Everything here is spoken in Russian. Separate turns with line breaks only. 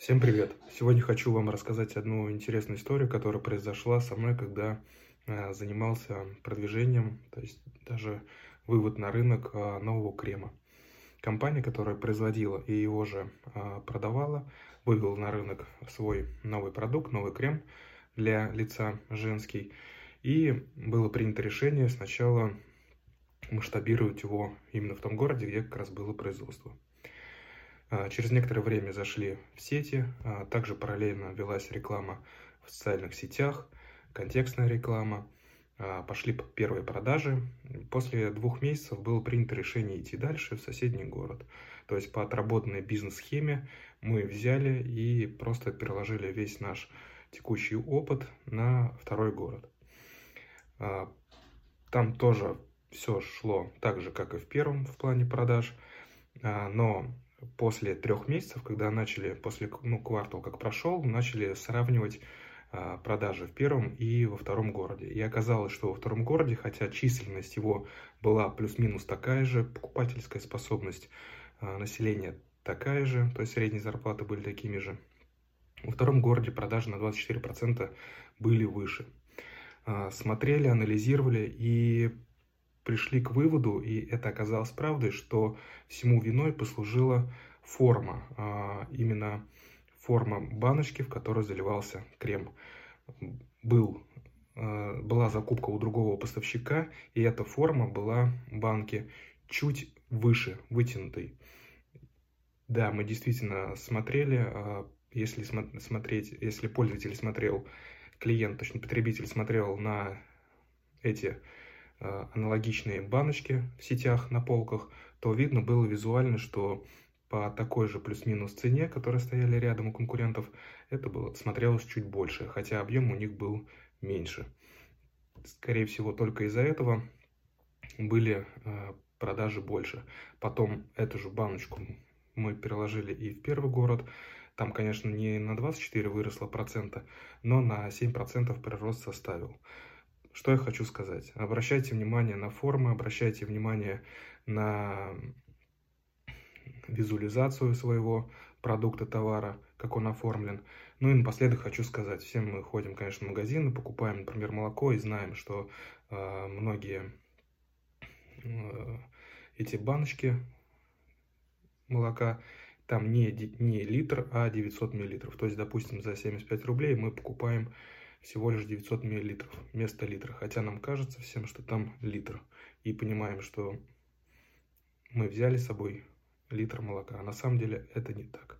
Всем привет! Сегодня хочу вам рассказать одну интересную историю, которая произошла со мной, когда э, занимался продвижением, то есть даже вывод на рынок э, нового крема. Компания, которая производила и его же э, продавала, вывела на рынок свой новый продукт, новый крем для лица женский. И было принято решение сначала масштабировать его именно в том городе, где как раз было производство. А, через некоторое время зашли в сети, а, также параллельно велась реклама в социальных сетях, контекстная реклама, а, пошли первые продажи. После двух месяцев было принято решение идти дальше в соседний город. То есть по отработанной бизнес-схеме мы взяли и просто переложили весь наш текущий опыт на второй город. Там тоже все шло так же, как и в первом в плане продаж, но после трех месяцев, когда начали, после ну, квартал как прошел, начали сравнивать а, продажи в первом и во втором городе. И оказалось, что во втором городе, хотя численность его была плюс-минус такая же, покупательская способность а, населения такая же, то есть средние зарплаты были такими же, во втором городе продажи на 24% были выше. А, смотрели, анализировали и пришли к выводу, и это оказалось правдой, что всему виной послужила форма, а, именно форма баночки, в которой заливался крем. Был, а, была закупка у другого поставщика, и эта форма была банки чуть выше, вытянутой. Да, мы действительно смотрели, а, если смотреть, если пользователь смотрел, клиент, точно потребитель смотрел на эти аналогичные баночки в сетях на полках, то видно было визуально, что по такой же плюс-минус цене, которые стояли рядом у конкурентов, это было, смотрелось чуть больше, хотя объем у них был меньше. Скорее всего, только из-за этого были э, продажи больше. Потом эту же баночку мы переложили и в первый город. Там, конечно, не на 24 выросло процента, но на 7% прирост составил. Что я хочу сказать? Обращайте внимание на формы, обращайте внимание на визуализацию своего продукта, товара, как он оформлен. Ну и напоследок хочу сказать, все мы ходим, конечно, в магазины, покупаем, например, молоко и знаем, что э, многие э, эти баночки молока, там не, не литр, а 900 миллилитров. То есть, допустим, за 75 рублей мы покупаем всего лишь 900 миллилитров вместо литра. Хотя нам кажется всем, что там литр. И понимаем, что мы взяли с собой литр молока. А на самом деле это не так.